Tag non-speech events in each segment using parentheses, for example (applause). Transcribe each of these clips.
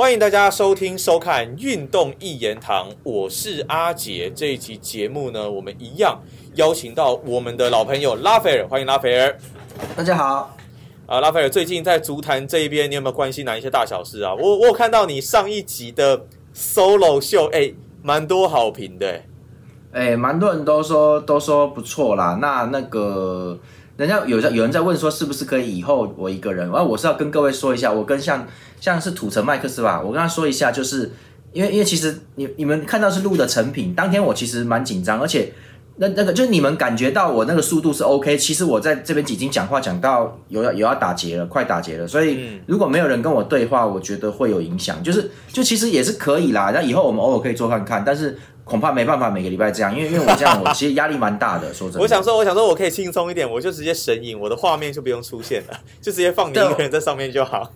欢迎大家收听收看《运动一言堂》，我是阿杰。这一期节目呢，我们一样邀请到我们的老朋友拉斐尔，欢迎拉斐尔。大家好，啊，拉斐尔，最近在足坛这一边，你有没有关心哪一些大小事啊？我我有看到你上一集的 solo 秀，哎，蛮多好评的，哎，蛮多人都说都说不错啦。那那个人家有在有人在问说，是不是可以以后我一个人？然后我是要跟各位说一下，我跟像。像是土城麦克斯吧，我跟他说一下，就是因为因为其实你你们看到是录的成品，当天我其实蛮紧张，而且那那个就是你们感觉到我那个速度是 OK，其实我在这边已经讲话讲到有要有要打结了，快打结了，所以如果没有人跟我对话，我觉得会有影响，就是就其实也是可以啦，那以后我们偶尔可以做看看，但是恐怕没办法每个礼拜这样，因为因为我这样我其实压力蛮大的，说真的。我想说我想说我可以轻松一点，我就直接神隐，我的画面就不用出现了，(laughs) 就直接放你一个人在上面就好。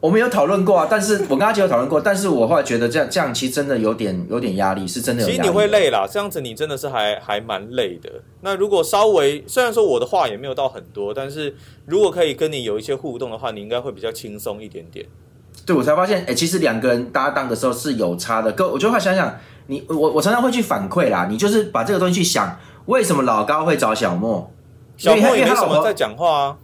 我们有讨论过啊，但是我跟阿杰有讨论过，但是我后来觉得这样这样其实真的有点有点压力，是真的有。其实你会累啦，这样子你真的是还还蛮累的。那如果稍微虽然说我的话也没有到很多，但是如果可以跟你有一些互动的话，你应该会比较轻松一点点。对我才发现，哎，其实两个人搭档的时候是有差的。哥，我就会想想你，我我常常会去反馈啦，你就是把这个东西去想，为什么老高会找小莫？小莫也没什么在讲话啊。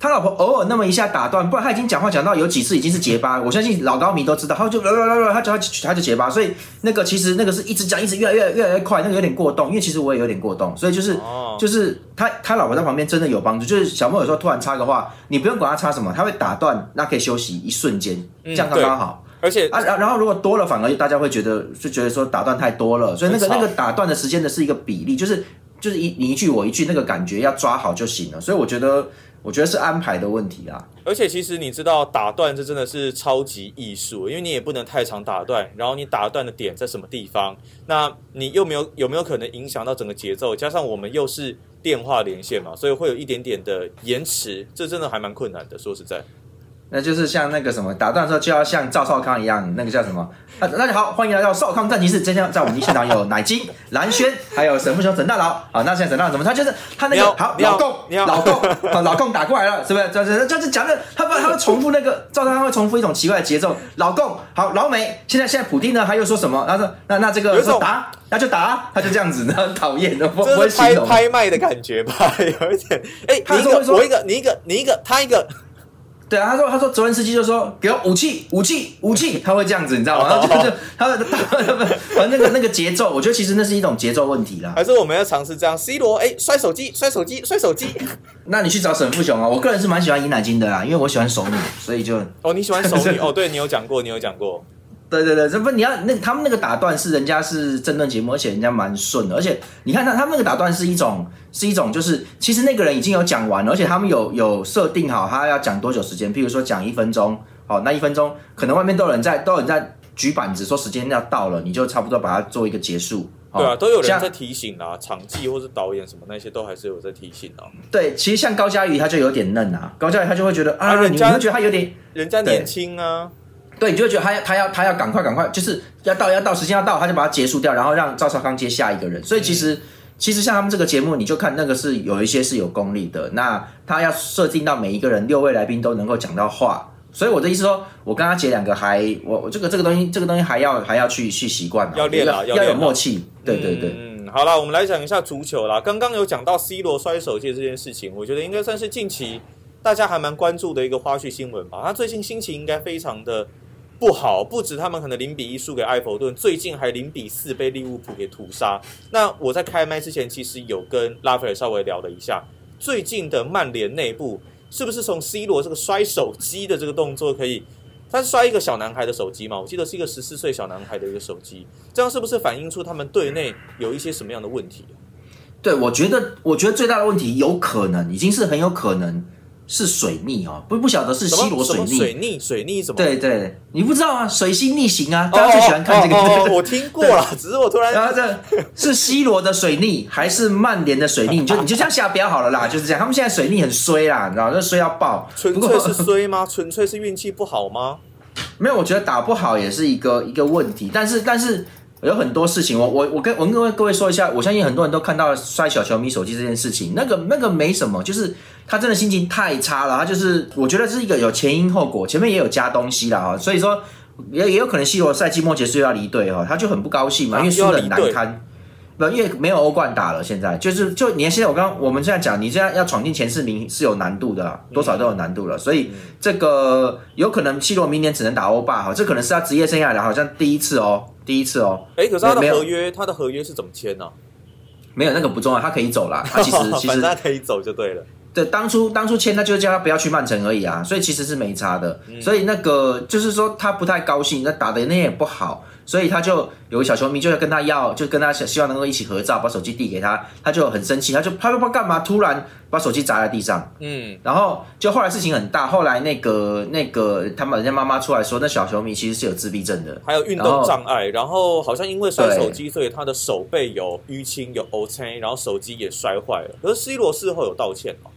他老婆偶尔那么一下打断，不然他已经讲话讲到有几次已经是结巴。我相信老高迷都知道，他就他他他就结巴，所以那个其实那个是一直讲，一直越来越越来越快，那个有点过动。因为其实我也有点过动，所以就是就是他他老婆在旁边真的有帮助。就是小莫有时候突然插个话，你不用管他插什么，他会打断，那可以休息一瞬间，这样刚刚好。而且啊，然然后如果多了，反而大家会觉得就觉得说打断太多了，所以那个那个打断的时间的是一个比例，就是就是一你一句我一句，那个感觉要抓好就行了。所以我觉得。我觉得是安排的问题啊，而且其实你知道打断这真的是超级艺术，因为你也不能太常打断，然后你打断的点在什么地方，那你又没有有没有可能影响到整个节奏？加上我们又是电话连线嘛，所以会有一点点的延迟，这真的还蛮困难的。说实在。那就是像那个什么打断的时候，就要像赵少康一样，那个叫什么？啊，大家好，欢迎来到少康战骑士。今天在我们现场有奶金、蓝轩，还有沈富雄、沈大佬。好，那现在沈大佬怎么？他就是他那个好老公，老公，老公打过来了，是不是？就是就是讲的，他不他会重复那个赵少康会重复一种奇怪的节奏。老公好，老美现在现在普丁呢，他又说什么？他说那那这个说打那就打，他就这样子，很讨厌的，不会拍拍卖的感觉吧？(laughs) 有一点，哎，你一个我一个，你一个你一个他一个。对啊，他说，他说，泽连斯基就说给我武器，武器，武器，他会这样子，你知道吗？然后就就他的反正那个那个节奏，我觉得其实那是一种节奏问题啦。还是我们要尝试这样？C 罗，哎，摔手机，摔手机，摔手机。(laughs) 那你去找沈富雄啊，我个人是蛮喜欢尹乃金的啦，因为我喜欢熟女，所以就哦，你喜欢熟女哦，对你有讲过，你有讲过。对对对，这不你要那他们那个打断是人家是争论节目，而且人家蛮顺的，而且你看他他们那个打断是一种是一种就是其实那个人已经有讲完了，而且他们有有设定好他要讲多久时间，譬如说讲一分钟，好那一分钟可能外面都有人在都有人在举板子说时间要到了，你就差不多把它做一个结束。对啊，都有人在提醒啊，场记或是导演什么那些都还是有在提醒啊。对，其实像高佳瑜他就有点嫩啊，高佳瑜他就会觉得啊，人家觉得他有点人家年轻啊。对，你就会觉得他要他要他要赶快赶快，就是要到要到时间要到，他就把它结束掉，然后让赵少康接下一个人。所以其实其实像他们这个节目，你就看那个是有一些是有功力的。那他要设定到每一个人六位来宾都能够讲到话。所以我的意思说，我跟他姐两个还我我这个这个东西这个东西还要还要去去习惯，要练啊，要有默契。对对对，嗯，好了，我们来讲一下足球啦。刚刚有讲到 C 罗摔手机这件事情，我觉得应该算是近期大家还蛮关注的一个花絮新闻吧。他最近心情应该非常的。不好，不止他们可能零比一输给埃弗顿，最近还零比四被利物浦给屠杀。那我在开麦之前，其实有跟拉斐尔稍微聊了一下，最近的曼联内部是不是从 C 罗这个摔手机的这个动作可以，他是摔一个小男孩的手机嘛？我记得是一个十四岁小男孩的一个手机，这样是不是反映出他们队内有一些什么样的问题？对，我觉得，我觉得最大的问题有可能，已经是很有可能。是水逆哦，不不晓得是西罗水逆，水逆水逆什么？对对，你不知道啊？水星逆行啊，大家最喜欢看这个。我听过了，只是我突然，然后这是西罗的水逆还是曼联的水逆？你就你就这样下标好了啦，(laughs) 就是这样。他们现在水逆很衰啦，你知道，就衰要爆。纯粹是衰吗？(laughs) 纯粹是运气不好吗？没有，我觉得打不好也是一个一个问题，但是但是。有很多事情，我我我跟我跟各位说一下，我相信很多人都看到摔小球迷手机这件事情，那个那个没什么，就是他真的心情太差了，他就是我觉得是一个有前因后果，前面也有加东西了哈，所以说也也有可能 C 罗赛季末结束要离队哈，他就很不高兴嘛，因为输的很难堪。不，因为没有欧冠打了，现在就是就你看现在我刚刚我们现在讲，你现在要闯进前四名是有难度的啦，多少都有难度了，所以这个有可能 C 罗明年只能打欧霸哈，这可能是他职业生涯的好像第一次哦，第一次哦，哎，可是他的合约，他的合约是怎么签呢？没有那个不重要，他可以走了，他其实 (laughs) 其实他可以走就对了。对，当初当初签他就是叫他不要去曼城而已啊，所以其实是没差的。所以那个就是说他不太高兴，那打的那天也不好，所以他就有个小球迷就要跟他要，就跟他希望能够一起合照，把手机递给他，他就很生气，他就他不知道干嘛，突然把手机砸在地上，嗯，然后就后来事情很大，后来那个那个他们人家妈妈出来说，那小球迷其实是有自闭症的。还有运动障碍，然后好像因为摔手机，所以他的手背有淤青、有 O 青，然后手机也摔坏了。可是 C 罗事后有道歉哦。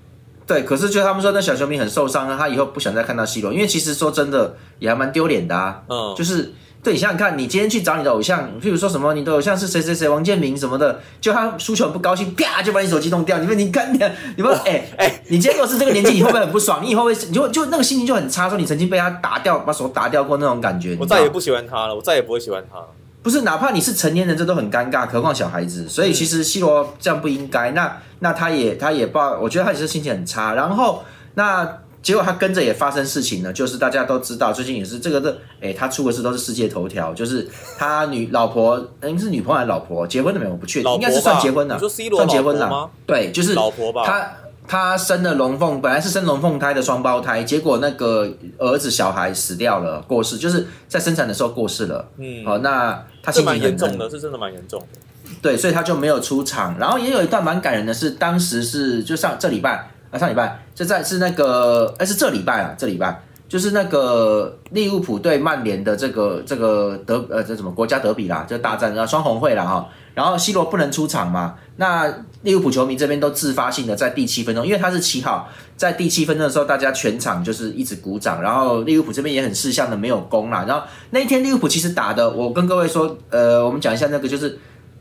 对，可是就他们说那小球迷很受伤啊，他以后不想再看到 C 罗，因为其实说真的也还蛮丢脸的啊。嗯，就是对你想想看，你今天去找你的偶像，譬如说什么，你的偶像是谁谁谁，王建民什么的，就他输球很不高兴，啪就把你手机弄掉。你们你看你你们哎哎，你今天如果是这个年纪，你会不会很不爽？你以后会你就就那个心情就很差，说你曾经被他打掉，把手打掉过那种感觉。我再也不喜欢他了，我再也不会喜欢他了。不是，哪怕你是成年人，这都很尴尬，何况小孩子。所以其实 C 罗这样不应该。那那他也他也不，我觉得他也是心情很差。然后那结果他跟着也发生事情了，就是大家都知道，最近也是这个的，哎，他出的事都是世界头条，就是他女老婆，嗯，是女朋友还是老婆结婚了没有？我不确定，应该是算结婚了。你说 C 罗算结婚了？对，就是老婆吧他他生了龙凤，本来是生龙凤胎的双胞胎，结果那个儿子小孩死掉了，过世，就是在生产的时候过世了。嗯，好、那他心情很很蛮严重的，是真的蛮严重的。对，所以他就没有出场。然后也有一段蛮感人的是，当时是就上这礼拜啊，上礼拜这在是那个哎是这礼拜啊，这礼拜就是那个利物浦对曼联的这个这个德呃这什么国家德比啦，就大战啊双红会啦哈。然后 C 罗不能出场嘛，那利物浦球迷这边都自发性的在第七分钟，因为他是七号，在第七分钟的时候，大家全场就是一直鼓掌，然后利物浦这边也很识相的没有攻啦。然后那一天利物浦其实打的，我跟各位说，呃，我们讲一下那个就是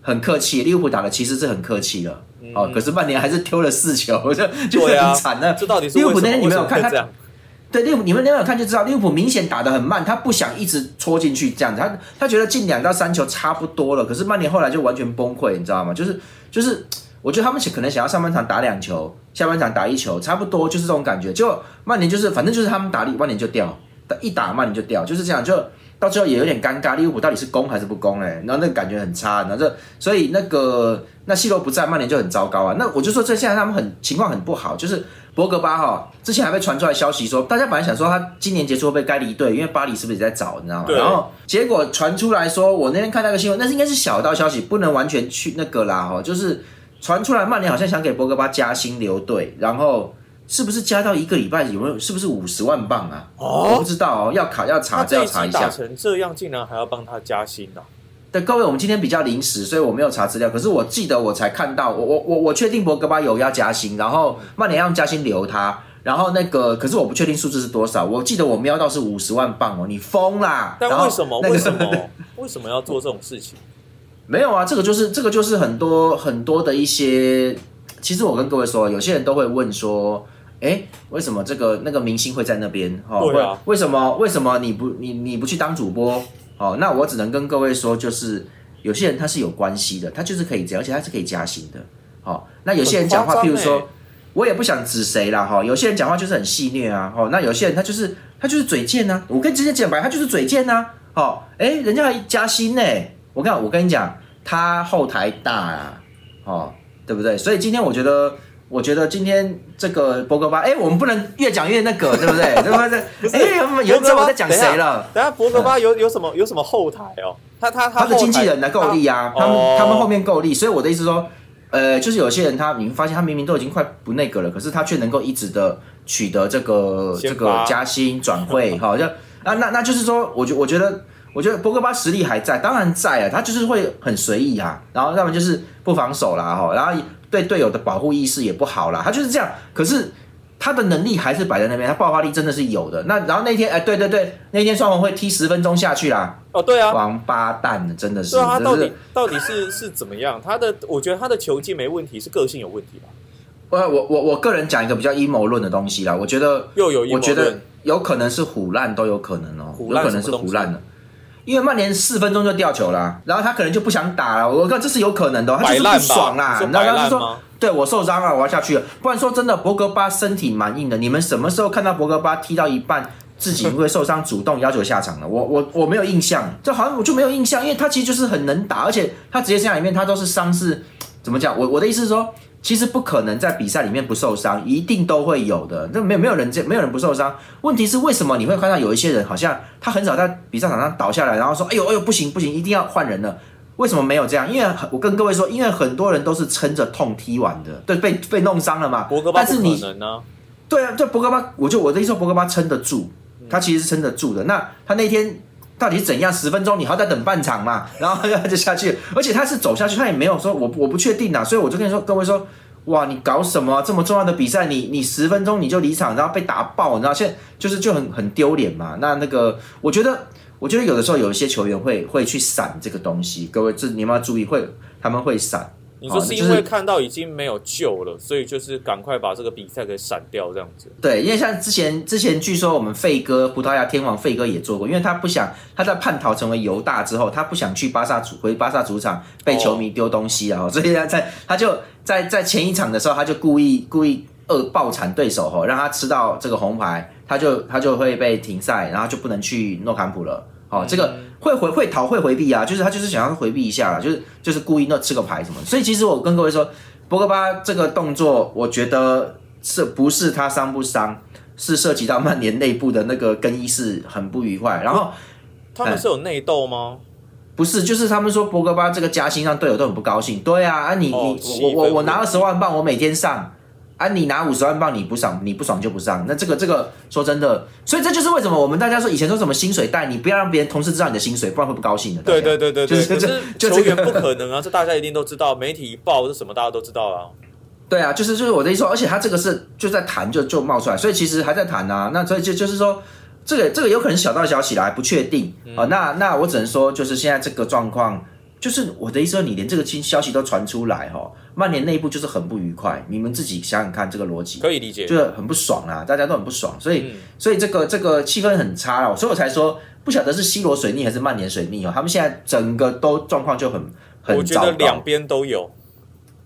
很客气，利物浦打的其实是很客气的，哦，可是曼联还是丢了四球，(laughs) 就就对啊很惨的。这到底是利物浦那天你没有看他？对利物浦，你们没有看就知道，利物浦明显打得很慢，他不想一直戳进去这样子，他他觉得进两到三球差不多了，可是曼联后来就完全崩溃，你知道吗？就是就是，我觉得他们可能想要上半场打两球，下半场打一球，差不多就是这种感觉。就曼联就是反正就是他们打力，曼联就掉，一打曼联就掉，就是这样，就到最后也有点尴尬，利物浦到底是攻还是不攻嘞？然后那个感觉很差，然后这所以那个那西罗不在，曼联就很糟糕啊。那我就说这现在他们很情况很不好，就是。博格巴哈之前还被传出来消息说，大家本来想说他今年结束会不会该离队，因为巴黎是不是也在找，你知道吗？然后结果传出来说，我那天看那个新闻，那是应该是小道消息，不能完全去那个啦哈，就是传出来曼联好像想给博格巴加薪留队，然后是不是加到一个礼拜有没有？是不是五十万磅啊？哦我不知道哦，要考要查，要查一下打。成这样，竟然还要帮他加薪啊呢、对各位，我们今天比较临时，所以我没有查资料。可是我记得我才看到，我我我我确定博格巴有要加薪，然后曼联要用加薪留他，然后那个可是我不确定数字是多少。我记得我瞄到是五十万磅哦，你疯啦！但为什么？那个为什么？(laughs) 为什么要做这种事情？没有啊，这个就是这个就是很多很多的一些。其实我跟各位说，有些人都会问说，哎，为什么这个那个明星会在那边？哦，对啊为为什么为什么你不你你不去当主播？哦，那我只能跟各位说，就是有些人他是有关系的，他就是可以这样，而且他是可以加薪的。哦，那有些人讲话，譬如说欸，我也不想指谁啦，哈、有些人讲话就是很戏谑啊，哦，那有些人他就是他就是嘴贱啊，我跟直接讲白，他就是嘴贱啊，哦，哎，人家还加薪呢，我看我跟你讲，他后台大啊，哦，对不对？所以今天我觉得。我觉得今天这个博格巴，哎，我们不能越讲越那个，(laughs) 对不对？对不对？哎，有有人知道我在讲谁了？等一下博格巴有有什么有什么后台哦？他他他的经纪人呢够力啊，他们、哦他们后面够力，所以我的意思说，呃，就是有些人他你会发现他明明都已经快不那个了，可是他却能够一直的取得这个这个加薪转会，(laughs) 哈，就啊那那就是说，我觉我觉得我觉得博格巴实力还在，当然在啊，他就是会很随意啊，然后要么就是不防守啦，哈，然后对队友的保护意识也不好啦，他就是这样，可是。他的能力还是摆在那边，他爆发力真的是有的。那然后那天，哎，对对对，那天双红会踢十分钟下去啦，哦，对啊，王八蛋，真的是。对啊，他到底到底是是怎么样？他的我觉得他的球技没问题，是个性有问题吧？我我我我个人讲一个比较阴谋论的东西啦，我觉得又有阴谋我觉得论，有可能是虎烂都有可能哦，有可能是虎烂的。因为曼联四分钟就掉球了，然后他可能就不想打了。我看这是有可能的哦，他就是不爽啦。你说你知道他就说？对我受伤了，我要下去了。不然说真的，博格巴身体蛮硬的。你们什么时候看到博格巴踢到一半自己因为受伤主动要求下场了？我我我没有印象，这好像我就没有印象，因为他其实就是很能打，而且他职业生涯里面他都是伤势，怎么讲？我我的意思是说，其实不可能在比赛里面不受伤，一定都会有的。那没有没有人这没有人不受伤。问题是为什么你会看到有一些人好像他很少在比赛场上倒下来，然后说：“哎呦哎呦，不行不行，一定要换人了。”为什么没有这样？因为很我跟各位说，因为很多人都是撑着痛踢完的，对，被被弄伤了嘛。博格巴不可但是你能呢、对啊，这博格巴，我就我的意思说，博格巴撑得住，他其实是撑得住的。那他那天到底怎样？十分钟你还要再等半场嘛，(laughs) 然后他就下去，而且他是走下去，他也没有说我我不确定啊，所以我就跟你说，各位说，哇，你搞什么？这么重要的比赛，你你十分钟你就离场，然后被打爆，你知道现在就是就很很丢脸嘛。那那个，我觉得。我觉得有的时候有一些球员会会去闪这个东西，各位这你们要注意，会他们会闪。你说是因为看到已经没有救了，所以就是赶快把这个比赛给闪掉这样子。对，因为像之前之前据说我们费哥葡萄牙天王费哥也做过，因为他不想他在叛逃成为犹大之后，他不想去巴萨主回巴萨主场被球迷丢东西啊，(laughs) 所以他在他就在在前一场的时候，他就故意故意恶爆惨对手吼，让他吃到这个红牌，他就他就会被停赛，然后就不能去诺坎普了。好、这个会回会逃会回避啊，就是他就是想要回避一下啦，就是就是故意那吃个牌什么。所以其实我跟各位说，博格巴这个动作，我觉得是不是他伤不伤，是涉及到曼联内部的那个更衣室很不愉快。然后他们是有内斗吗？不是，就是他们说博格巴这个加薪让队友都很不高兴。对啊，啊你你我我我拿二十万镑，我每天上。啊，你拿五十万镑你不爽，你不爽就不上。那这个这个说真的，所以这就是为什么我们大家说以前说什么薪水带，你不要让别人同事知道你的薪水，不然会不高兴的。大对家对对对对，就是球员不可能啊，这大家一定都知道，媒体一报是什么大家都知道啊。对啊，就是就是我的意思说，而且他这个是就在谈就就冒出来，所以其实还在谈啊。那所以就就是说，这个这个有可能小道消息啦，还不确定啊、哦那那我只能说，就是现在这个状况，就是我的意思说，你连这个新消息都传出来哈、哦，曼联内部就是很不愉快。你们自己想想看这个逻辑，可以理解。就是很不爽啊，大家都很不爽，所以、嗯所以这个这个气氛很差了，所以我才说不晓得是 C 罗水逆还是曼联水逆哦，他们现在整个都状况就很很我觉糟两边都有。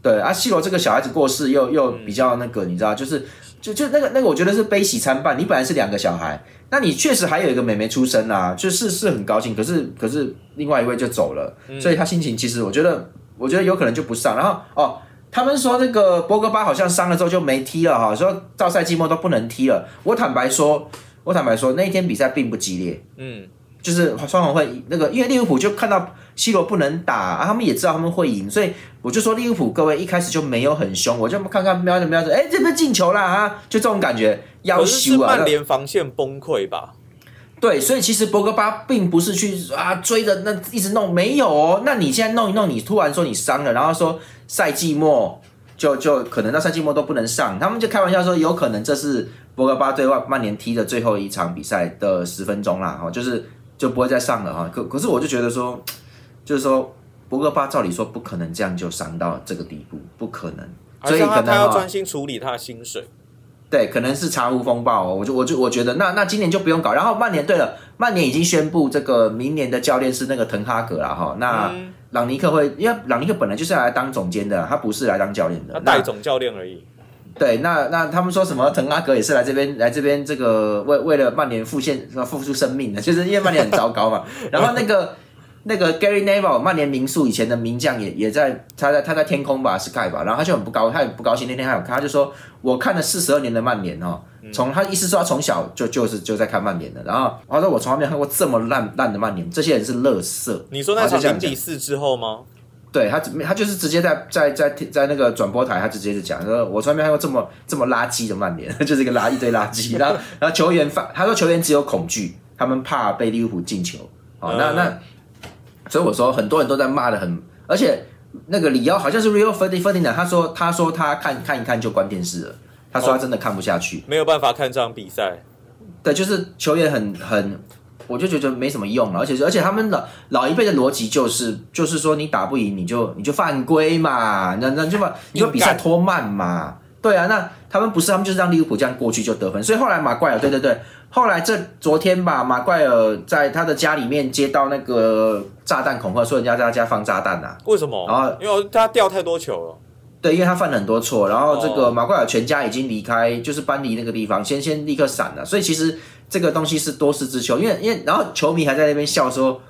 对啊，C 罗这个小孩子过世又又比较那个，你知道，就是就就那个那个，我觉得是悲喜参半。你本来是两个小孩，那你确实还有一个妹妹出生啦、就是是很高兴，可是可是另外一位就走了，所以他心情其实我觉得我觉得有可能就不上。然后哦，他们说那个博格巴好像伤了之后就没踢了哈，说到赛季末都不能踢了。我坦白说，我坦白说那一天比赛并不激烈，嗯，就是双红会那个，因为利物浦就看到 C 罗不能打、啊，他们也知道他们会赢，所以我就说利物浦各位一开始就没有很凶，我就看看瞄着瞄着，哎，这边进球了啊，就这种感觉，要可是是修啊。曼联防线崩溃吧？对，所以其实博格巴并不是去啊追着那一直弄，没有哦。那你现在弄一弄，你突然说你伤了，然后说赛季末就就可能到赛季末都不能上，他们就开玩笑说有可能这是博格巴对外曼联踢的最后一场比赛的十分钟啦，哈，就是就不会再上了哈。可可是我就觉得说，就是说博格巴照理说不可能这样就伤到这个地步，不可能，所以他要专心处理他的薪水？对，可能是茶壶风暴、哦，我就我就我觉得那那今年就不用搞。然后曼联，对了，曼联已经宣布这个明年的教练是那个滕哈格了哈。那嗯朗尼克会，因为朗尼克本来就是来当总监的，他不是来当教练的。带总教练而已。对，那那他们说什么滕哈格也是来这边来这边这个为为了曼联付献付出生命的，就是因为曼联很糟糕嘛。(laughs) 然后那个那个 Gary Neville 曼联名宿以前的名将也也在他在他在天空吧 Sky 吧，然后他就很不高，他很不高兴。那天他有看，他就说我看了四十二年的曼联哦，从他意思说他从小就就是就在看曼联的，然后他说我从来没有看过这么烂烂的曼联，这些人是垃圾。你说那场他就这样讲零比四之后吗？对他，他就是直接在在在在那个转播台，他直接就讲说，我从来没看过这么这么垃圾的曼联，(laughs) 就是一个垃一堆垃圾。(laughs) 然后然后球员发，他说球员只有恐惧，他们怕被利物浦进球。哦，那嗯那，所以我说很多人都在骂的很，而且那个里奥好像是 Real Ferdinand，他说他说他看看一看就关电视了，他说他真的看不下去。没有办法看这场比赛。对，就是球员很很，我就觉得没什么用了，而且而且他们的老一辈的逻辑就是就是说你打不赢你就你就犯规嘛，那那就把你就比赛拖慢嘛，对啊，那他们不是，他们就是让利物浦这样过去就得分。所以后来马怪尔，对对对，后来这昨天吧，马怪尔在他的家里面接到那个炸弹恐吓，说人家在他家放炸弹呐、为什么？然后因为他掉太多球了。对，因为他犯了很多错，然后这个哦马奎尔全家已经离开，就是搬离那个地方，先先立刻闪了。所以其实这个东西是多事之秋，因为因为然后球迷还在那边笑说。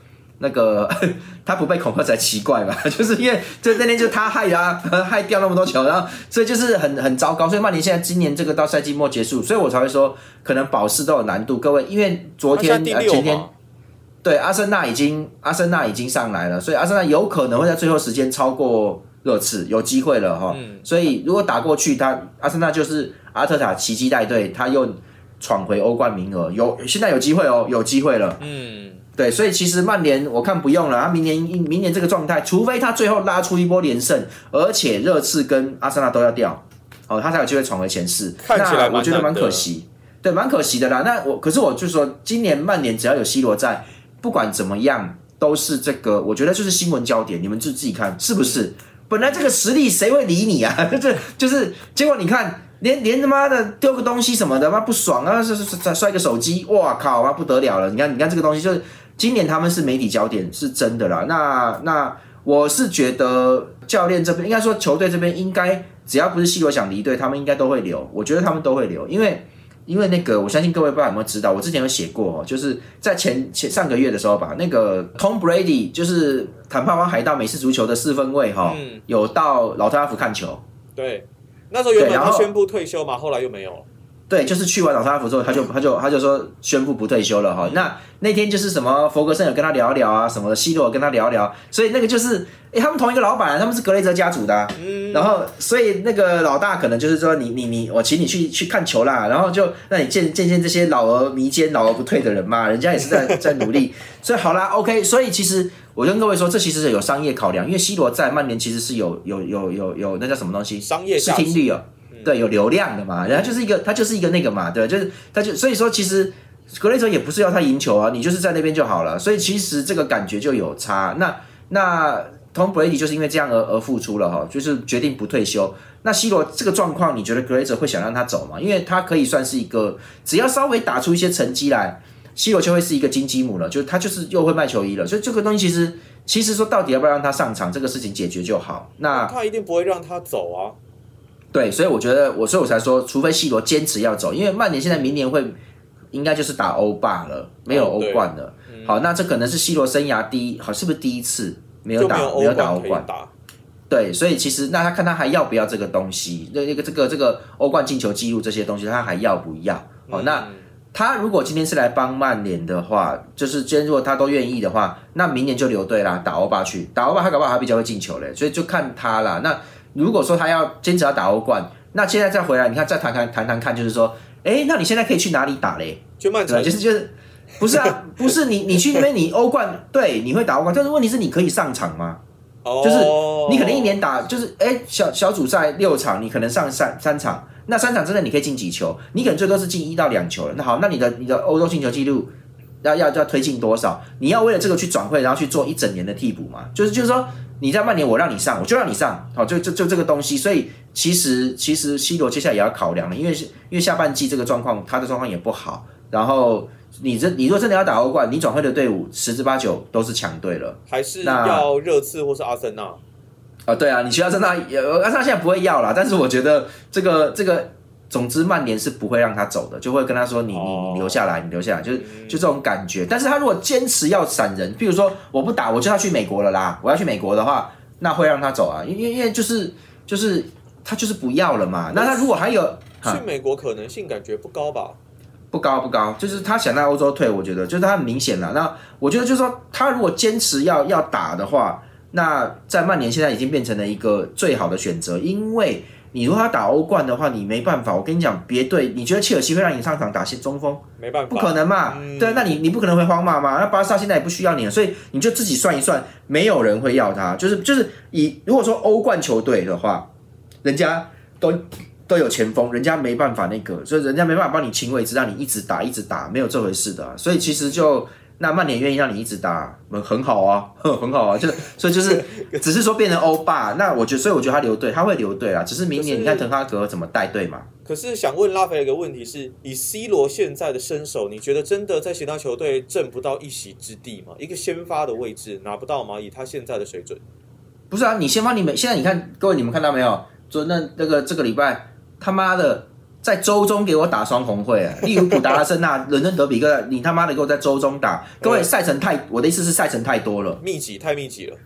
那个 (laughs) 他不被恐吓才奇怪吧？(laughs) 就是因为就那天就是他害他啊，害掉那么多球，然后所以就是很很糟糕。所以曼联现在今年这个到赛季末结束，所以我才会说可能保释都有难度。各位，因为昨天呃前天嘛，对，阿森纳已经阿森纳已经上来了，所以阿森纳有可能会在最后时间超过热刺，有机会了哈。嗯所以如果打过去，他阿森纳就是阿特塔奇迹带队，他又闯回欧冠名额，有现在有机会哦，有机会了。嗯，对，所以其实曼联我看不用了，他明年明年这个状态，除非他最后拉出一波连胜，而且热刺跟阿森纳都要掉，哦，他才有机会闯回前四。看起来那我觉得蛮可惜，对，蛮可惜的啦。那我可是我就说，今年曼联只要有 C 罗在，不管怎么样都是这个，我觉得就是新闻焦点，你们就自己看是不是？本来这个实力谁会理你啊？(laughs) 这就是结果，你看连连他妈的丢个东西什么的，妈不爽啊！是是是摔个手机，哇靠，妈不得了了！你看你看这个东西，就是今年他们是媒体焦点，是真的啦。那那我是觉得教练这边应该说球队这边应该只要不是 C 罗想离队，他们应该都会留。我觉得他们都会留，因为。因为那个，我相信各位不知道有没有知道，我之前有写过哦，就是在前前上个月的时候吧，那个 Tom Brady 就是坦帕湾海盗美式足球的四分卫哈、嗯有到老特拉福看球，对。那时候原本他宣布退休嘛，后来又没有了。对，就是去完老特拉福之后，他就他就他就说宣布不退休了哈。那那天就是什么佛格森有跟他聊一聊啊，什么的，希罗跟他聊一聊，所以那个就是，诶，他们同一个老板、啊，他们是格雷泽家族的啊、嗯，然后，所以那个老大可能就是说你，你你我请你去去看球啦，然后就让你见见见这些老而弥坚、老而不退的人嘛，人家也是在在努力。所以好啦，OK，所以其实我跟各位说，这其实是有商业考量，因为 C 罗在曼联其实是有有有有有那叫什么东西，商业价值。听率哦，对，有流量的嘛，人家就是一个他就是一个那个嘛，对，就是他就所以说其实。格雷泽也不是要他赢球啊，你就是在那边就好了，所以其实这个感觉就有差。那那 Tom Brady 就是因为这样而而付出了哈，就是决定不退休。那 C 罗这个状况，你觉得 Glazer 会想让他走吗？因为他可以算是一个，只要稍微打出一些成绩来，C 罗就会是一个金鸡母了，就他就是又会卖球衣了。所以这个东西其实其实说到底要不要让他上场，这个事情解决就好。那他一定不会让他走啊。对，所以我觉得我所以我才说，除非 C 罗坚持要走，因为曼联现在明年会应该就是打欧霸了，没有欧冠了。好，那这可能是 C 罗生涯第一，好是不是第一次没有打就没有打欧冠。对，所以其实那他看他还要不要这个东西，那那个这个这个欧冠进球记录这些东西，他还要不要？哦，那嗯他如果今天是来帮曼联的话，就是今天如果他都愿意的话，那明年就留队啦，打欧霸去，打欧霸他搞不好还比较会进球嘞，所以就看他啦。那如果说他要坚持要打欧冠，那现在再回来，你看再谈谈谈谈看，就是说，哎，那你现在可以去哪里打嘞？就曼城就是就是，不是啊，(laughs) 不是你你去那边你欧冠对你会打欧冠，但是问题是你可以上场吗？哦就是你可能一年打就是哎小小组赛六场，你可能上三三场，那三场之内你可以进几球？你可能最多是进一到两球了。那好，那你的你的欧洲进球记录要要要推进多少？你要为了这个去转会，然后去做一整年的替补嘛？就是就是说你在曼联我让你上，我就让你上，好就就就这个东西。所以其实其实 C 罗接下来也要考量了，因为是因为下半季这个状况他的状况也不好，然后。你这你如果真的要打欧冠，你转会的队伍十之八九都是强队了。还是要热刺或是阿森纳。啊，对啊，你需要真的，呃，阿森纳现在不会要啦，但是我觉得这个这个，总之曼联是不会让他走的，就会跟他说你你哦你留下来，你留下来，就是就这种感觉。但是他如果坚持要闪人，譬如说我不打，我就要去美国了啦，我要去美国的话，那会让他走啊，因为因为就是就是他就是不要了嘛。那他如果还有去美国可能性感觉不高吧？不高不高，就是他想在欧洲退，我觉得就是他很明显了。那我觉得就是说，他如果坚持要要打的话，那在曼联现在已经变成了一个最好的选择，因为你如果要打欧冠的话，你没办法。我跟你讲，别队，你觉得切尔西会让你上场打些中锋？没办法，不可能嘛？嗯对，那你你不可能会皇马嘛？那巴萨现在也不需要你了，所以你就自己算一算，没有人会要他。就是就是以如果说欧冠球队的话，人家都都有前锋，人家没办法那个，所以人家没办法帮你清位置，让你一直打一直打，没有这回事的啊、所以其实就那曼联愿意让你一直打，很好啊，(laughs) 很好啊，就所以就是 (laughs) 只是说变成欧巴。那我觉得，所以我觉得他留队，他会留队啊。只是明年你看滕哈格怎么带队嘛。可是想问拉斐一个问题是：以 C 罗现在的身手，你觉得真的在其他球队挣不到一席之地吗？一个先发的位置拿不到吗？以他现在的水准，不是啊，你先发你们现在你看各位你们看到没有？昨那那个这个礼拜他妈的。在周中给我打双红会啊！(laughs) 利物浦、达拉森纳、伦敦德比哥，你他妈的给我在周中打！各位赛程太，我的意思是赛程太多了，密集太密集了。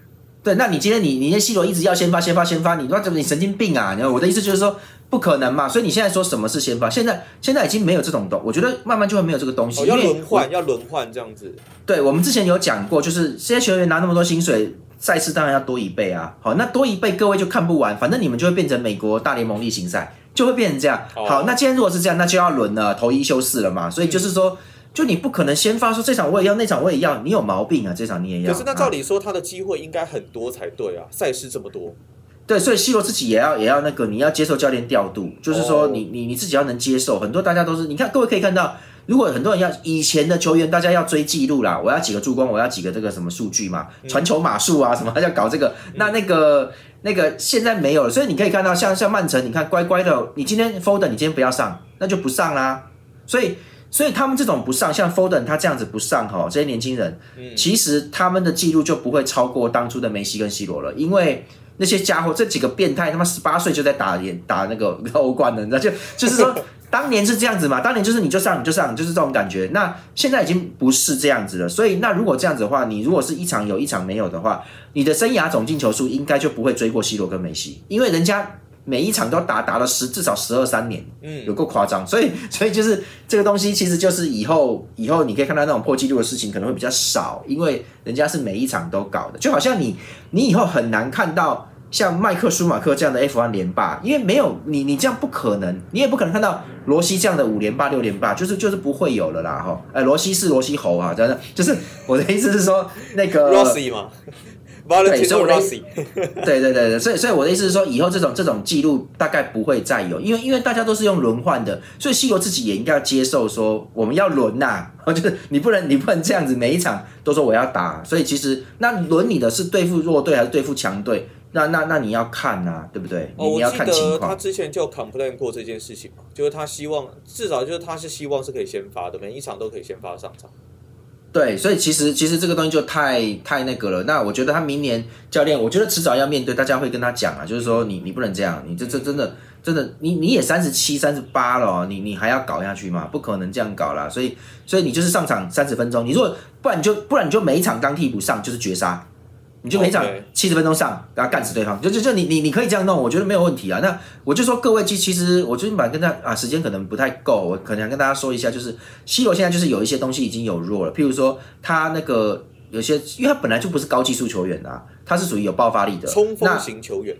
对，那你今天你你那 C 罗一直要先发先发先发，你说怎么你神经病啊？你我的意思就是说不可能嘛。所以你现在说什么是先发？现在现在已经没有这种东，我觉得慢慢就会没有这个东西。要轮换，要轮换这样子。对，我们之前有讲过，就是这些球员拿那么多薪水，赛事当然要多一倍啊。好，那多一倍各位就看不完，反正你们就会变成美国大联盟例行赛。就会变成这样。好，那今天如果是这样，那就要轮了，投一休四了嘛。所以就是说，就你不可能先发说这场我也要，那场我也要，你有毛病啊！这场你也要。可是那照理说，他的机会应该很多才对啊，赛事这么多。对，所以希罗自己也要也要那个，你要接受教练调度，就是说你你你自己要能接受。很多大家都是，你看各位可以看到，如果很多人要以前的球员，大家要追记录啦，我要几个助攻，我要几个这个什么数据嘛，传球码数啊什么，要搞这个。那那个。那个现在没有了，所以你可以看到，像像曼城，你看乖乖的，你今天 Foden 你今天不要上，那就不上啦。所以所以他们这种不上，像 Foden 他这样子不上哈，这些年轻人，其实他们的记录就不会超过当初的梅西跟 C 罗了，因为那些家伙这几个变态他妈十八岁就在打联打那个欧冠了，你知道就就是说。当年是这样子嘛？当年就是你就上你就上，就是这种感觉。那现在已经不是这样子了。所以，那如果这样子的话，你如果是一场有一场没有的话，你的生涯总进球数应该就不会追过 C 罗跟梅西，因为人家每一场都打打了十至少十二三年，嗯，有够夸张。所以，所以就是这个东西，其实就是以后以后你可以看到那种破纪录的事情可能会比较少，因为人家是每一场都搞的，就好像你你以后很难看到。像麦克舒马克这样的 F1 连霸，因为没有你，你这样不可能，你也不可能看到罗西这样的五连霸、六连霸，就是就是不会有了啦，哈。哎，罗西是罗西猴啊，真的，就是我的意思是说，那个 (laughs) Rossi 嘛。(laughs) (laughs) 对，所以我的对对对对，所以所以我的意思是说，以后这种这种记录大概不会再有，因为因为大家都是用轮换的，所以西罗自己也应该要接受说，我们要轮呐，就是你不能你不能这样子每一场都说我要打，所以其实那轮你的是对付弱队还是对付强队？那那那你要看呐，对不对？哦，我记得他之前就 complain 过这件事情嘛，就是他希望至少就是他是希望是可以先发的，每一场都可以先发上场。对，所以其实其实这个东西就太太那个了。那我觉得他明年教练，我觉得迟早要面对，大家会跟他讲啊，就是说你你不能这样，你这这真的真的，你你也三十七三十八了，你你还要搞下去吗？不可能这样搞啦。所以所以你就是上场三十分钟，你如果不然你就不然你就每一场当替补上就是绝杀。你就每场七十分钟上，然后干死对方，就就就你你你可以这样弄，我觉得没有问题啊。那我就说各位，其其实我最近本来跟他啊时间可能不太够，我可能想跟大家说一下，就是 C 罗现在就是有一些东西已经有弱了，譬如说他那个有些，因为他本来就不是高技术球员啊，他是属于有爆发力的冲锋型球员。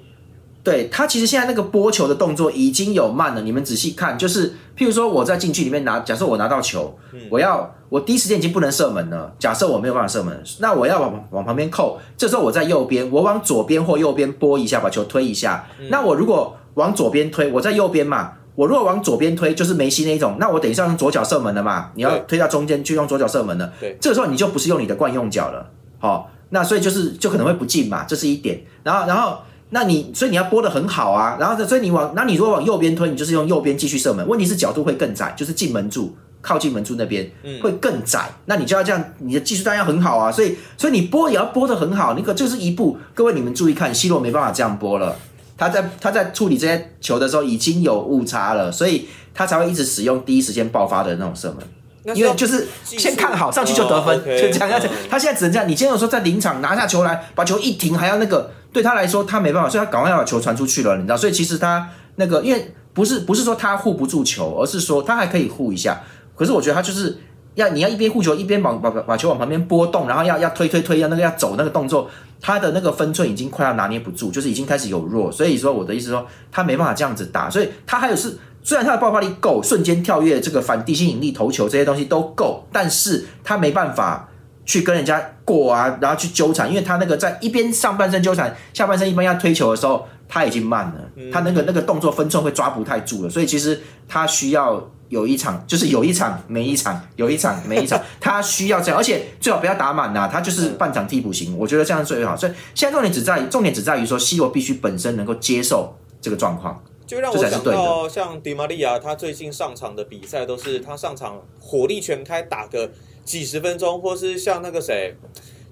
对他其实现在那个拨球的动作已经有慢了，你们仔细看，就是譬如说我在禁区里面拿，假设我拿到球，我要我第一时间已经不能射门了。假设我没有办法射门，那我要往往旁边扣，这时候我在右边，我往左边或右边拨一下，把球推一下。那我如果往左边推，我在右边嘛，我如果往左边推，就是梅西那种，那我等一下用左脚射门了嘛？你要推到中间去用左脚射门了，对，这个时候你就不是用你的惯用脚了，好，那所以就是就可能会不进嘛，这是一点。然后然后。那你所以你要拨的很好啊，然后所以你往那你如果往右边推，你就是用右边继续射门。问题是角度会更窄，就是进门柱靠近门柱那边会更窄。那你就要这样，你的技术当然要很好啊。所以所以你拨也要拨的很好。那个就是一步，各位你们注意看，C 罗没办法这样拨了。他在他在处理这些球的时候已经有误差了，所以他才会一直使用第一时间爆发的那种射门。因为就是先看好上去就得分，就这样。他现在只能这样。你今天有说在临场拿下球来，把球一停，还要那个，对他来说他没办法，所以他赶快要把球传出去了，你知道？所以其实他那个，因为不是不是说他护不住球，而是说他还可以护一下。可是我觉得他就是要你要一边护球一边往把把把球往旁边波动，然后要要推推推，要那个要走那个动作，他的那个分寸已经快要拿捏不住，就是已经开始有弱。所以说我的意思说，他没办法这样子打，所以他还有是。虽然他的爆发力够，瞬间跳跃、这个反地心引力投球这些东西都够，但是他没办法去跟人家过啊，然后去纠缠，因为他那个在一边上半身纠缠，下半身一般要推球的时候，他已经慢了，他那个那个动作分寸会抓不太住了，所以其实他需要有一场就是有一场没一场，有一场没一场，(laughs) 他需要这样，而且最好不要打满呐，他就是半场替补型，我觉得这样最好。所以现在重点只在于重点只在于说，C 罗必须本身能够接受这个状况。就让我想到像迪玛利亚，他最近上场的比赛都是他上场火力全开打个几十分钟，或是像那个谁，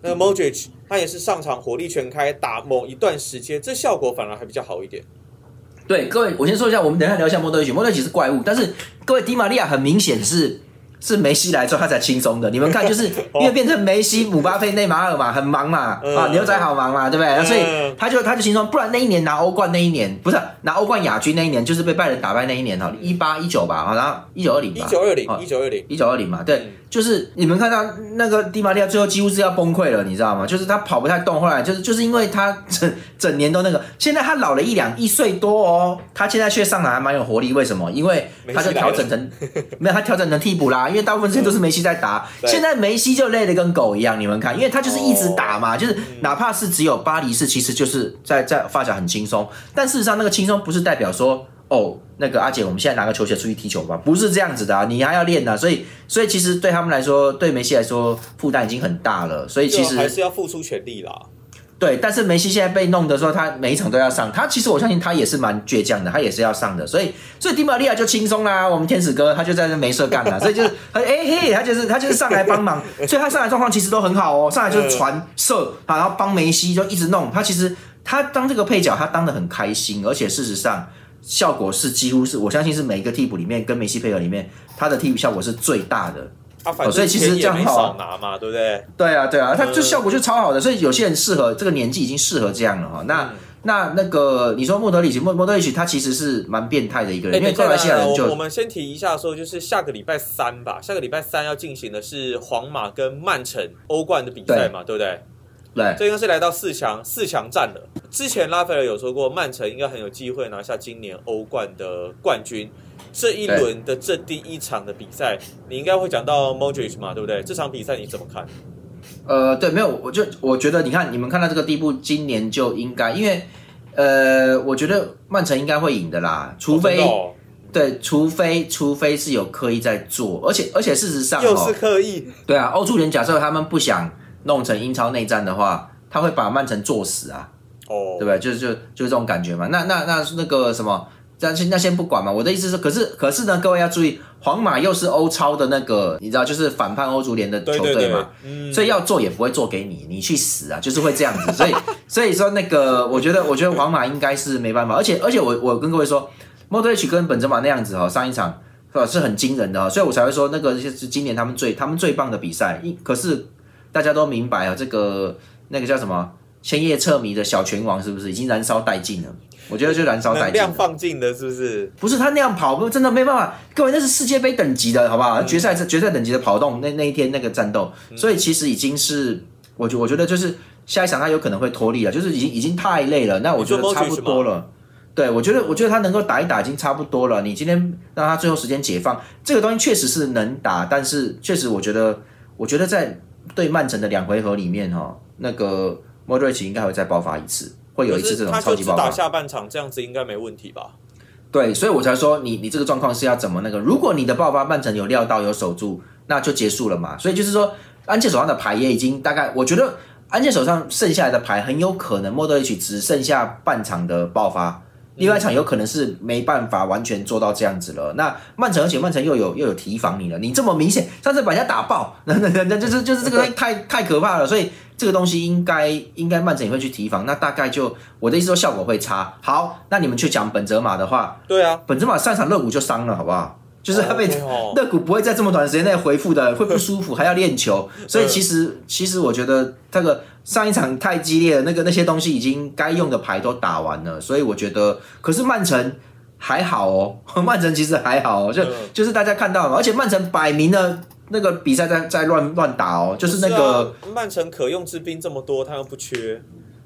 那个 Modric，他也是上场火力全开打某一段时间，这效果反而还比较好一点。对，各位，我先说一下，我们等一下聊一下 Modric。Modric 是怪物，但是各位迪玛利亚很明显是。是梅西来之后他才轻松的，你们看，就是 (laughs) 因为变成梅西、姆巴佩、内马尔嘛，很忙嘛，啊，牛仔好忙嘛，对不对？所以他就他就轻松，不然那一年拿欧冠那一年，不是拿欧冠亚军那一年，就是被拜仁打败那一年哈，一八一九吧，好，然后一九二零，一九二零，一九二零，一九二零嘛，对。就是你们看到那个迪玛利亚最后几乎是要崩溃了，你知道吗？就是他跑不太动，后来就是就是因为他整整年都那个，现在他老了一两一岁多哦，他现在却上来还蛮有活力，为什么？因为他就调整成没有他调整成替补啦，因为大部分时间都是梅西在打，现在梅西就累得跟狗一样，你们看，因为他就是一直打嘛，就是哪怕是只有巴黎市，其实就是在在发展很轻松，但事实上那个轻松不是代表说。哦，那个阿姐，我们现在拿个球鞋出去踢球吧？不是这样子的啊，你还要练呢。所以，所以其实对他们来说，对梅西来说，负担已经很大了。所以其实还是要付出全力啦。对，但是梅西现在被弄的说他每一场都要上，他其实我相信他也是蛮倔强的，他也是要上的。所以，所以迪玛利亚就轻松啦。我们天使哥他就在那没事干了，所以就是哎嘿，他就是他就是上来帮忙。所以他上来状况其实都很好哦，上来就是传射啊，然后帮梅西就一直弄。他其实他当这个配角，他当的很开心，而且事实上。效果是几乎是我相信是每一个替补里面跟梅西配合里面，他的替补效果是最大的。所以其实这样好拿嘛，对不对？对啊，对啊，他就效果就超好的。所以有些人适合这个年纪已经适合这样了哈。那那那个你说莫德里奇，莫莫德里奇他其实是蛮变态的一个人，因为克罗西亚人就我们先提一下说，就是下个礼拜三吧，下个礼拜三要进行的是皇马跟曼城欧冠的比赛嘛，对不对？对，这应该是来到四强四强战了。之前拉斐尔有说过，曼城应该很有机会拿下今年欧冠的冠军。这一轮的这第一场的比赛，你应该会讲到 Modric 嘛，对不对？这场比赛你怎么看？呃，对，没有，我就我觉得，你看你们看到这个地步，今年就应该，因为呃，我觉得曼城应该会赢的啦，除非对，除非除非是有刻意在做，而且而且事实上又是刻意，对啊，欧足联假设他们不想。弄成英超内战的话，他会把曼城做死啊，哦，对不对？就是就就是这种感觉嘛。那那那那个什么，那先那先不管嘛。我的意思是，可是可是呢，各位要注意，皇马又是欧超的那个，你知道，就是反叛欧足联的球队嘛，所以要做也不会做给你，你去死啊，就是会这样子。所以 (laughs) 所以说那个，我觉得我觉得皇马应该是没办法，而且而且我我跟各位说，莫德里奇跟本泽马那样子哈，上一场是吧是很惊人的哈，所以我才会说那个是今年他们最他们最棒的比赛，一可是。大家都明白啊，这个那个叫什么千叶彻迷的小拳王是不是已经燃烧殆尽了？我觉得就燃烧殆尽，能量放尽的，是不是？不是他那样跑，真的没办法。各位，那是世界杯等级的，好不好？决赛是决赛等级的跑动，那那一天那个战斗，所以其实已经是，我觉我觉得就是下一场他有可能会脱力了，就是已经已经太累了。那我觉得差不多了。对，我觉得我觉得他能够打一打已经差不多了。你今天让他最后时间解放，这个东西确实是能打，但是确实我觉得，我觉得在。对曼城的两回合里面，哈，那个莫瑞奇应该会再爆发一次，会有一次这种超级爆发。打下半场这样子应该没问题吧？对，所以我才说你你这个状况是要怎么那个？如果你的爆发曼城有料到有守住，那就结束了嘛。所以就是说，安切手上的牌也已经大概，我觉得安切手上剩下来的牌很有可能莫德里奇只剩下半场的爆发。另外一场有可能是没办法完全做到这样子了。那曼城，而且曼城又有又有提防你了。你这么明显，上次把人家打爆，那那那就是就是这个太太可怕了。所以这个东西应该应该曼城也会去提防。那大概就我的意思说效果会差。好，那你们去讲本泽马的话，对啊，本泽马上场肋骨就伤了，好不好？就是他被肋骨不会在这么短时间内恢复的，会不舒服，还要练球。(laughs) 所以其实其实我觉得这个。上一场太激烈了，那个那些东西已经该用的牌都打完了，所以我觉得，可是曼城还好哦，(laughs) 曼城其实还好哦，就就是大家看到了，而且曼城摆明了那个比赛在在乱乱打哦，就是那个曼城可用之兵这么多，他又不缺，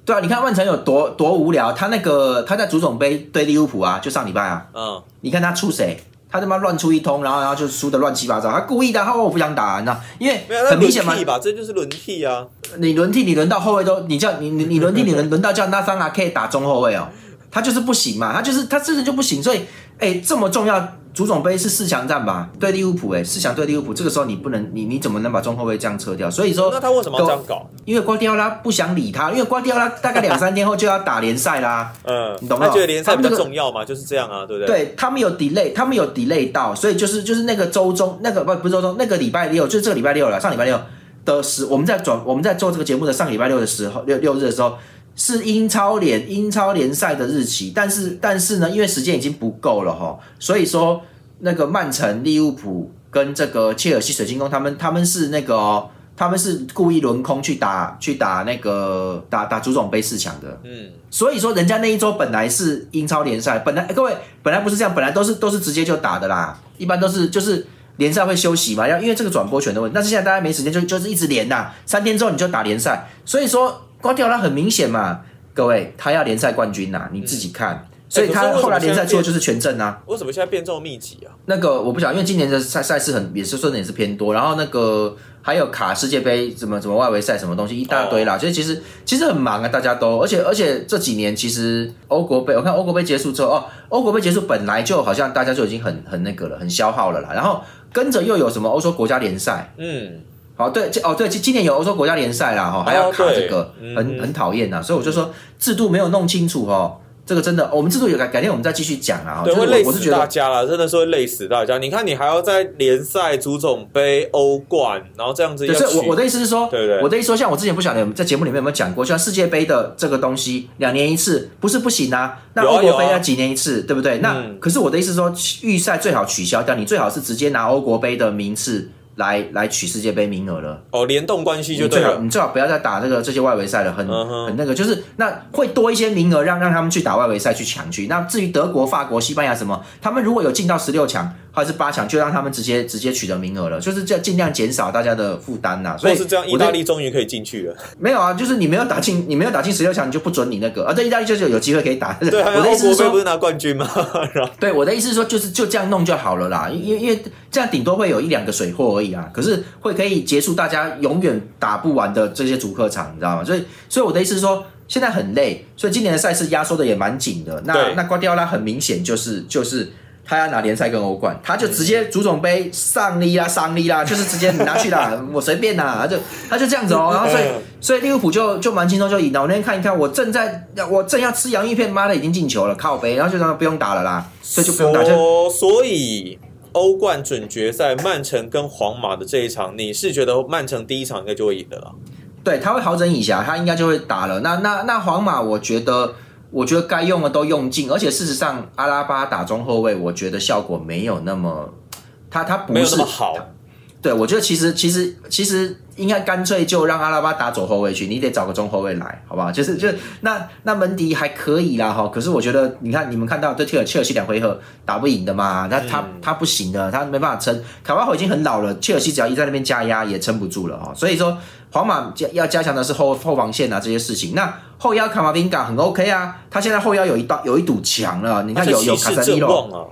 对啊，你看曼城有多多无聊，他那个他在足总杯对利物浦啊，就上礼拜啊，嗯，你看他出谁？他他妈乱出一通，然后然后就输的乱七八糟。他故意的，他说我不想打，你知道？因为很明显嘛，吧，这就是轮替啊。你轮替，你轮到后卫都，你叫你你你轮替，你轮轮到叫那桑啊可以打中后卫哦，他就是不行嘛，他就是他真的就不行。所以，哎，这么重要，足总杯是四强战吧？对利物浦，哎，四强对利物浦，这个时候你不能，你你怎么能把中后卫这样撤掉？所以说，那他为什么要这样搞？因为瓜迪奥拉不想理他，因为瓜迪奥拉大概两三天后就要打联赛啦。嗯，你懂吗？他觉得联赛比较重要嘛，就是这样啊，对不对？对他们有 delay，他们有 delay 到，所以就是就是那个周中那个不不是周中那个礼拜六，就是这个礼拜六了，上礼拜六的时，我们在转我们在做这个节目的上礼拜六的时候，六六日的时候。是英超联英超联赛的日期，但是但是呢，因为时间已经不够了哈，所以说那个曼城、利物浦跟这个切尔西、水晶宫，他们他们是那个他们是故意轮空去打去打那个打打足总杯四强的，嗯，所以说人家那一周本来是英超联赛，本来各位本来不是这样，本来都是都是直接就打的啦，一般都是就是联赛会休息嘛，要因为这个转播权的问题，但是现在大家没时间，就就是一直连呐，三天之后你就打联赛，所以说。瓜迪奥拉很明显嘛，各位，他要联赛冠军呐，你自己看。所以他后来联赛做的就是全阵啊。为什么现在变这么密集啊？那个我不晓得，因为今年的赛赛事很也是说的也是偏多，然后那个还有卡世界杯，什么什么外围赛什么东西一大堆啦。所以其实其实很忙啊，大家都，而且而且这几年其实欧国杯，我看欧国杯结束之后，哦，欧国杯结束本来就好像大家就已经很很那个了，很消耗了啦。然后跟着又有什么欧洲国家联赛，嗯。好，对，哦，对，今今年有欧洲国家联赛啦，哈，还要卡这个，很很讨厌呐，所以我就说制度没有弄清楚哦，这个真的，我们制度有改，改天我们再继续讲啊，对，会累死大家了，真的是会累死大家。你看，你还要在联赛、足总杯、欧冠，然后这样子，就是我我的意思是说，对对，我的意思说，像我之前不晓得在节目里面有没有讲过，像世界杯的这个东西，两年一次不是不行啊，那欧国杯要几年一次，对不对？那可是我的意思说，预赛最好取消掉，你最好是直接拿欧国杯的名次。来来取世界杯名额了哦，联动关系就对了，你最好不要再打这个这些外围赛了，很很那个，就是那会多一些名额让让他们去打外围赛去抢去。那至于德国、法国、西班牙什么，他们如果有进到十六强。还是八强，就让他们直接直接取得名额了，就是这尽量减少大家的负担呐。所以是这样，意大利终于可以进去了。(laughs) 没有啊，就是你没有打进，你没有打进十六强，你就不准你那个。啊，对意大利就是有机会可以打。(laughs) 对，我的意思是说，不是拿冠军吗？(laughs) 对，我的意思是说，就是就这样弄就好了啦。因因为这样顶多会有一两个水货而已啊，可是会可以结束大家永远打不完的这些主客场，你知道吗？所以，所以我的意思是说，现在很累，所以今年的赛事压缩的也蛮紧的。那那瓜迪奥拉很明显就是就是。他要拿联赛跟欧冠，他就直接足总杯上力啦，(laughs) 上力啦，就是直接拿去啦，(laughs) 我随便啦，他就他就这样子哦，然后所以所以利物浦就就蛮轻松就赢了。我那天看一看，我正在我正要吃洋芋片，妈的已经进球了，靠背，然后就让他不用打了啦，所以就不用打。就所以欧冠准决赛，曼城跟皇马的这一场，你是觉得曼城第一场应该就会赢的了？对，他会好整一下，他应该就会打了。那那那皇马，我觉得。我觉得该用的都用尽，而且事实上，阿拉巴打中后卫，我觉得效果没有那么，他他不是那么好。对，我觉得其实其实其实应该干脆就让阿拉巴打左后卫去，你得找个中后卫来，好不好？就是就那那门迪还可以啦哈，可是我觉得你看你们看到对切尔切尔西两回合打不赢的嘛，那他他不行的，他没办法撑。卡瓦霍已经很老了，切尔西只要一在那边加压也撑不住了哈，所以说皇马加要加强的是后后防线啊这些事情。那后腰卡马宾嘎很 OK 啊，他现在后腰有一道有一堵墙了，你看有有卡塞利罗。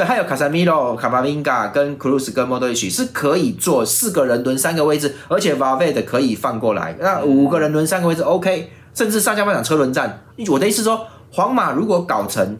对，还有卡塞米罗、卡巴宾加跟库鲁斯跟莫德里奇是可以做四个人轮三个位置，而且瓦维的可以放过来，那五个人轮三个位置 OK，甚至上下半场车轮战。我的意思说，皇马如果搞成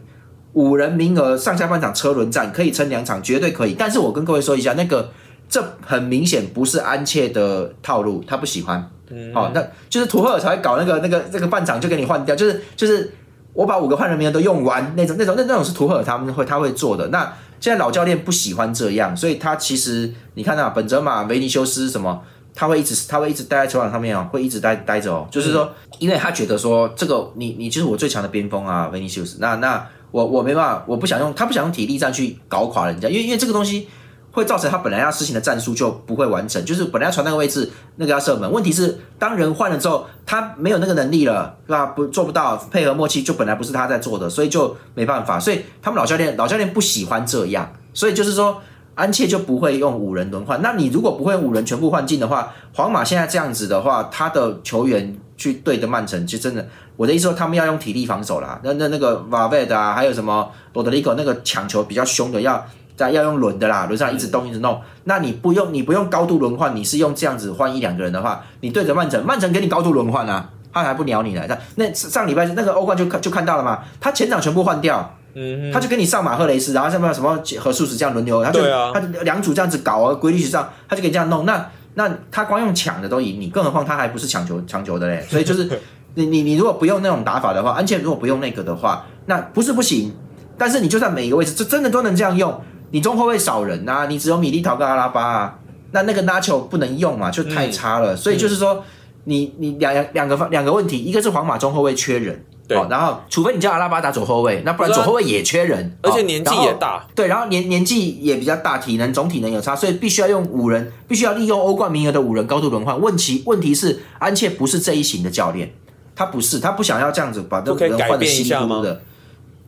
五人名额上下半场车轮战，可以撑两场，绝对可以。但是我跟各位说一下，那个这很明显不是安切的套路，他不喜欢。好，那就是图赫尔才会搞那个那个那个半场就给你换掉，就是就是。我把五个换人名额都用完，那种那种那那种是图赫尔他们会他会做的。那现在老教练不喜欢这样，所以他其实你看到本泽马、维尼修斯什么，他会一直他会一直待在球场上面哦，会一直待待着哦。就是说，因为他觉得说这个你你就是我最强的边锋啊，维尼修斯。那那我我没办法，我不想用他不想用体力战去搞垮人家，因为因为这个东西。会造成他本来要实行的战术就不会完成，就是本来要传那个位置，那个要射门。问题是当人换了之后，他没有那个能力了，是吧？不做不到配合默契，就本来不是他在做的，所以就没办法。所以他们老教练老教练不喜欢这样，所以就是说安切就不会用五人轮换。那你如果不会五人全部换进的话，皇马现在这样子的话，他的球员去对的曼城，就真的我的意思说，他们要用体力防守啦。那那那个瓦维的啊，还有什么罗德里戈那个抢球比较凶的要。要用轮的啦，轮上一直动一直弄。那你不用你不用高度轮换，你是用这样子换一两个人的话，你对着曼城，曼城给你高度轮换啊，他还不鸟你呢。那那上礼拜那个欧冠就看就看到了嘛，他前场全部换掉，嗯他就跟你上马赫雷斯，然后上面什么和数值这样轮流，他就、啊他就两组这样子搞啊，规律学上他就可以这样弄。那那他光用抢的都赢你，更何况他还不是抢球抢球的嘞，所以就是 (laughs) 你你你如果不用那种打法的话，而且如果不用那个的话，那不是不行，但是你就算每一个位置，这真的都能这样用，你中后卫少人啊，你只有米利陶跟阿拉巴啊，那那个拉球不能用嘛，就太差了，所以就是说。你你两两个方两个问题，一个是皇马中后卫缺人，对哦，然后除非你叫阿拉巴打左后卫，那不然左后卫也缺人，哦而且年纪也大，对，然后年年纪也比较大，体能总体能有差，所以必须要用五人，必须要利用欧冠名额的五人高度轮换。问题问题是安切不是这一型的教练，他不是，他不想要这样子把这个人换的改变一稀里糊涂的。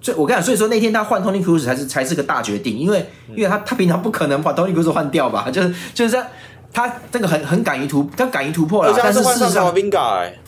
所以我跟你讲，所以说那天他换 Tony Cruz 才是才是个大决定，因为因为他他平常不可能把 Tony Cruz 换掉吧，(laughs) 就是就是他他这个很很敢于突，他敢于突破了，他但是事实上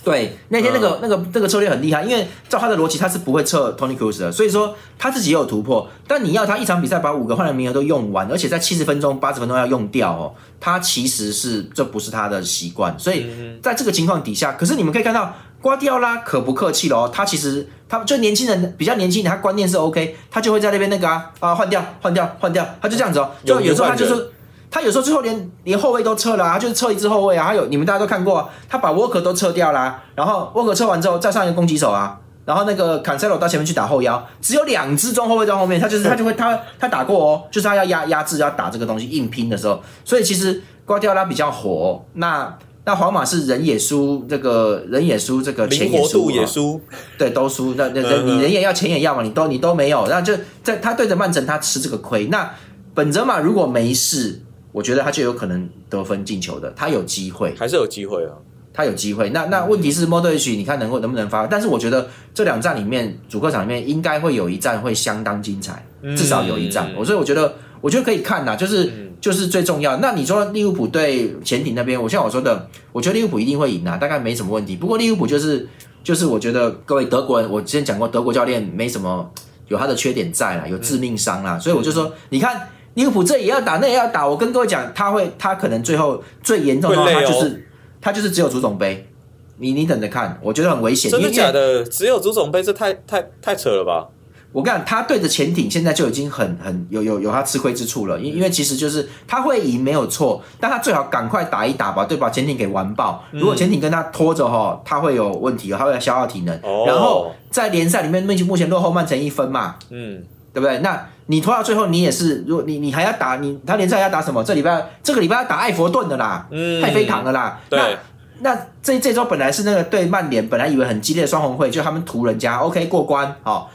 对，那天那个、那个那个策略很厉害，因为照他的逻辑，他是不会撤 Tony Cruz 的，所以说他自己也有突破。但你要他一场比赛把五个换人名额都用完，而且在七十分钟、八十分钟要用掉哦，他其实是这不是他的习惯。所以在这个情况底下，可是你们可以看到瓜迪奥拉可不客气了哦，他其实他就年轻人比较年轻人，他观念是 OK，他就会在那边那个啊啊换掉换掉换掉，他就这样子哦，就有时候他就有是。他有时候最后连连后卫都撤了、啊，他就是撤一支后卫啊。还有你们大家都看过、啊，他把沃克都撤掉啦、然后沃克撤完之后再上一个攻击手啊，然后那个坎塞罗到前面去打后腰，只有两只中后卫在后面，他就是他就会他他打过哦，就是他要压压制要打这个东西硬拼的时候，所以其实瓜迪奥拉比较火、哦，那那皇马是人也输，这个人也输，这个钱也输，对，都输。那那那嗯你人也要，钱也要嘛，你都你都没有，那就在他对着曼城，他吃这个亏。那本泽马如果没事，我觉得他就有可能得分进球的，他有机会，还是有机会啊。他有机会。那那问题是莫德里奇，你看能够能不能发？但是我觉得这两站里面，主客场里面应该会有一站会相当精彩，至少有一站。我、所以我觉得，我觉得可以看呐，就是。就是最重要。那你说利物浦对潜艇那边，我像我说的，我觉得利物浦一定会赢啊，大概没什么问题。不过利物浦就是就是，我觉得各位德国人，我之前讲过，德国教练没什么有他的缺点在啦，有致命伤啦，所以我就说，你看利物浦这也要打，那也要打。我跟各位讲，他会，他可能最后最严重的话，哦他就是他就是只有足总杯。你你等着看，我觉得很危险。真的假的？只有足总杯，这太太太扯了吧？我跟你讲，他对着潜艇现在就已经很很有有有他吃亏之处了，因因为其实就是他会赢没有错，但他最好赶快打一打吧，对，把潜艇给完爆。如果潜艇跟他拖着哈，他会有问题，他会消耗体能。哦然后在联赛里面，目前目前落后曼城一分嘛，嗯，对不对？那你拖到最后，你也是，如果你你还要打你他联赛要打什么？这礼拜这个礼拜要打艾佛顿的啦，嗯太妃堂的啦。对那那这这周本来是那个对曼联，本来以为很激烈的双红会，就他们屠人家，OK 过关，好、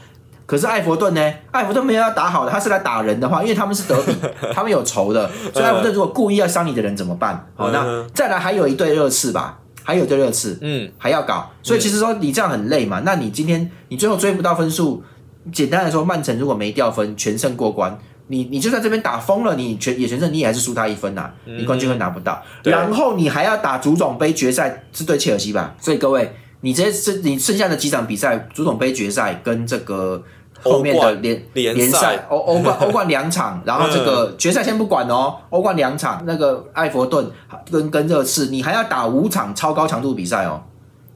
可是艾弗顿呢？艾弗顿没有要打好的，他是来打人的话，因为他们是德比，(laughs) 他们有仇的，所以艾弗顿如果故意要伤你的人怎么办？好、那嗯再来还有一对热刺吧，还有一对热刺，嗯，还要搞，所以其实说你这样很累嘛。那你今天你最后追不到分数，简单来说，曼城如果没掉分，全胜过关，你你就在这边打疯了，你全也全胜，你也还是输他一分呐、你冠军会拿不到。对然后你还要打足总杯决赛，是对切尔西吧？所以各位，你这这你剩下的几场比赛，足总杯决赛跟这个。后面的联联联赛赛欧欧冠欧冠两场，然后这个决赛先不管哦，欧冠两场，那个艾弗顿跟跟热刺，你还要打五场超高强度比赛哦。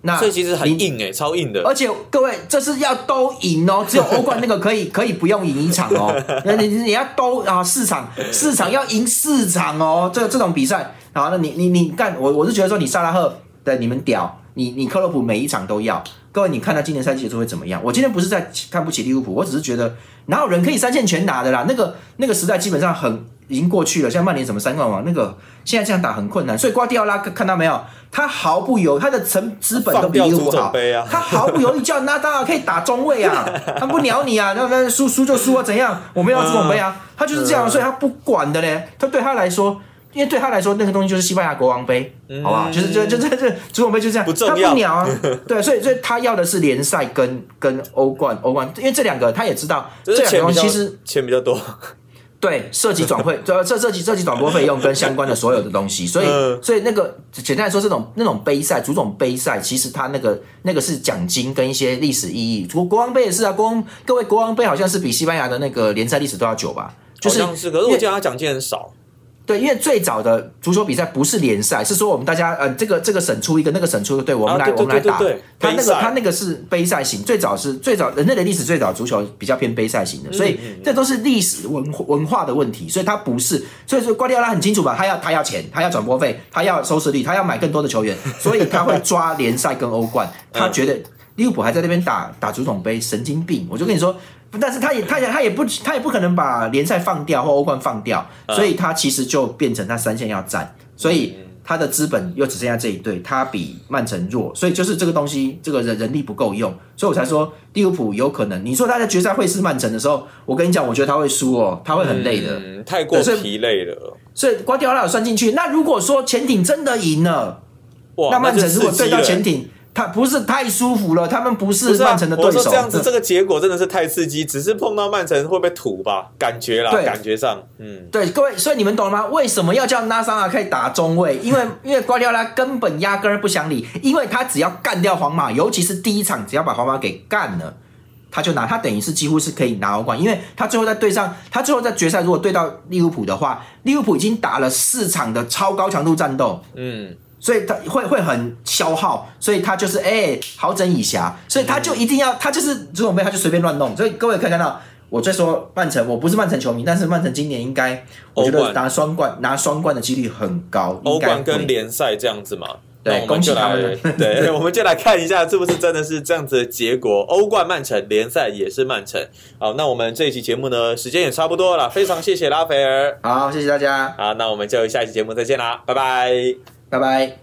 那所以其实很硬哎、超硬的。而且各位，这是要都赢哦，只有欧冠那个可以可以不用赢一场哦，你你你要都啊四场四场要赢四场哦，这这种比赛，啊，那你你你干我我是觉得说你萨拉赫的你们屌，你你克洛普每一场都要，各位你看他今年赛季结束会怎么样？我今天不是在看不起利物浦，我只是觉得哪有人可以三线全打的啦，那个那个时代基本上很已经过去了，像曼联什么三冠王那个现在这样打很困难，所以瓜迪奥拉看到没有？他毫不犹他的成资本都比利物浦好，啊，他毫不犹豫叫纳达尔可以打中卫啊，他不鸟你啊，那那输输就输啊，怎样？我们要足总杯啊，他就是这样，所以他不管的嘞。他对他来说，因为对他来说，那个东西就是西班牙国王杯，好不好？就是就就这这足总杯就这样，不重要他不鸟啊。(laughs) 对，所以所以他要的是联赛跟跟欧冠欧冠，因为这两个他也知道，就这两个东西其实钱比较多。对，涉及转会，(laughs) 这这涉及涉及转播费用跟相关的所有的东西，所以、嗯所以那个简单来说，这种那种杯赛，足总杯赛，其实它那个那个是奖金跟一些历史意义。国国王杯也是啊，国王各位国王杯好像是比西班牙的那个联赛历史都要久吧？就是是，可是我记得他奖金很少。对，因为最早的足球比赛不是联赛，是说我们大家呃，这个这个省出一个，那个省出一个队，我们来、我们来打。他那个他那个是杯赛型，最早是最早人类的历史最早足球比较偏杯赛型的，所以这都是历史文文化的问题，所以他不是，所以说瓜迪奥拉很清楚吧，他要他要钱，他要转播费，他要收视率，他要买更多的球员，(laughs) 所以他会抓联赛跟欧冠，他觉得利物浦还在那边打打足总杯，神经病！我就跟你说，但是他也他也他也不他也不可能把联赛放掉或欧冠放掉，所以他其实就变成他三线要占，所以他的资本又只剩下这一队，他比曼城弱，所以就是这个东西，这个人人力不够用，所以我才说利物浦有可能。你说他在决赛会是曼城的时候，我跟你讲，我觉得他会输哦，他会很累的，嗯，太过疲累了。所以瓜迪奥拉有算进去。那如果说潜艇真的赢了，哇，那曼城如果对到潜艇，他不是太舒服了，他们不不是曼城的对我手。说这样子，这个结果真的是太刺激，只是碰到曼城会不会土吧？感觉啦，对感觉上，嗯，对各位，所以你们懂了吗？为什么要叫拉桑尔可以打中卫？因为因为瓜迪奥拉根本压根儿不想理，因为他只要干掉皇马，尤其是第一场，只要把皇马给干了，他就拿，他等于是几乎是可以拿欧冠，因为他最后在对上，他最后在决赛如果对到利物浦的话，利物浦已经打了四场的超高强度战斗，嗯，所以他会会很消耗，所以他就是哎、好整以暇，所以他就一定要他就是足总杯他就随便乱弄，所以各位可以看到。我在说曼城，我不是曼城球迷，但是曼城今年应该，我觉得拿双冠拿双冠的几率很高。欧冠跟联赛这样子嘛。对我们就来恭喜他，们 (laughs) 对，我们就来看一下是不是真的是这样子的结果。欧冠曼城，联赛也是曼城。好，那我们这一期节目呢，时间也差不多了，非常谢谢拉斐尔。好，谢谢大家，好，那我们就下一期节目再见啦，拜拜。拜拜。